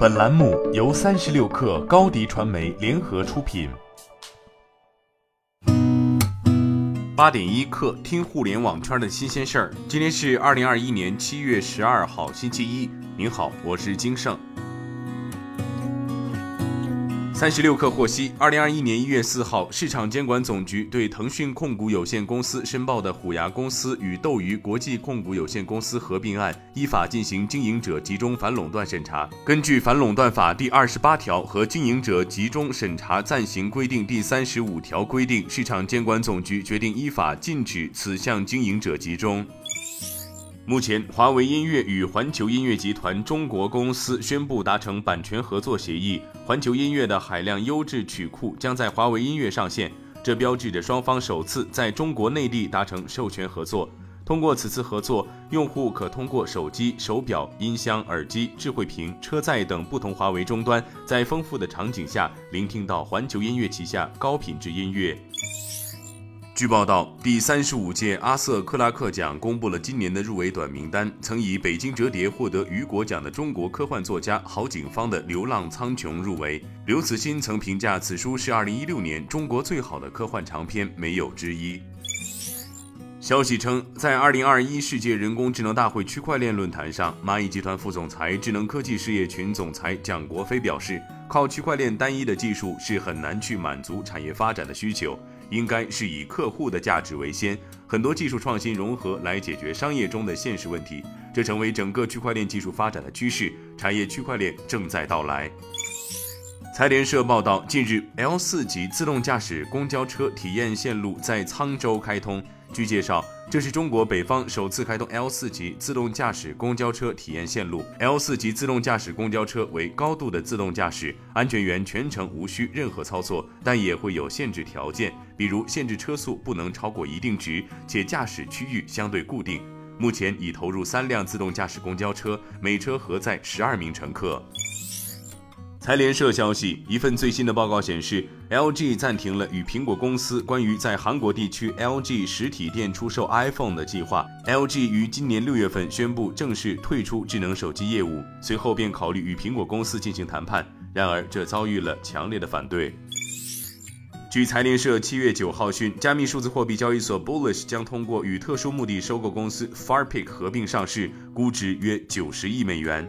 本栏目由三十六氪高低传媒联合出品。八点一刻，听互联网圈的新鲜事儿。今天是二零二一年七月十二号，星期一。您好，我是金盛。三十六氪获悉，二零二一年一月四号，市场监管总局对腾讯控股有限公司申报的虎牙公司与斗鱼国际控股有限公司合并案，依法进行经营者集中反垄断审查。根据《反垄断法》第二十八条和《经营者集中审查暂行规定》第三十五条规定，市场监管总局决定依法禁止此项经营者集中。目前，华为音乐与环球音乐集团中国公司宣布达成版权合作协议，环球音乐的海量优质曲库将在华为音乐上线，这标志着双方首次在中国内地达成授权合作。通过此次合作，用户可通过手机、手表、音箱、耳机、智慧屏、车载等不同华为终端，在丰富的场景下聆听到环球音乐旗下高品质音乐。据报道，第三十五届阿瑟克拉克奖公布了今年的入围短名单。曾以《北京折叠》获得雨果奖的中国科幻作家郝景芳的《流浪苍穹》入围。刘慈欣曾评价此书是二零一六年中国最好的科幻长篇，没有之一。消息称，在二零二一世界人工智能大会区块链论坛上，蚂蚁集团副总裁、智能科技事业群总裁蒋国飞表示，靠区块链单一的技术是很难去满足产业发展的需求。应该是以客户的价值为先，很多技术创新融合来解决商业中的现实问题，这成为整个区块链技术发展的趋势。产业区块链正在到来。财联社报道，近日 L 四级自动驾驶公交车体验线路在沧州开通。据介绍。这是中国北方首次开通 L 四级自动驾驶公交车体验线路。L 四级自动驾驶公交车为高度的自动驾驶，安全员全程无需任何操作，但也会有限制条件，比如限制车速不能超过一定值，且驾驶区域相对固定。目前已投入三辆自动驾驶公交车，每车核载十二名乘客。财联社消息，一份最新的报告显示，LG 暂停了与苹果公司关于在韩国地区 LG 实体店出售 iPhone 的计划。LG 于今年六月份宣布正式退出智能手机业务，随后便考虑与苹果公司进行谈判，然而这遭遇了强烈的反对。据财联社七月九号讯，加密数字货币交易所 Bullish 将通过与特殊目的收购公司 Farpic 合并上市，估值约九十亿美元。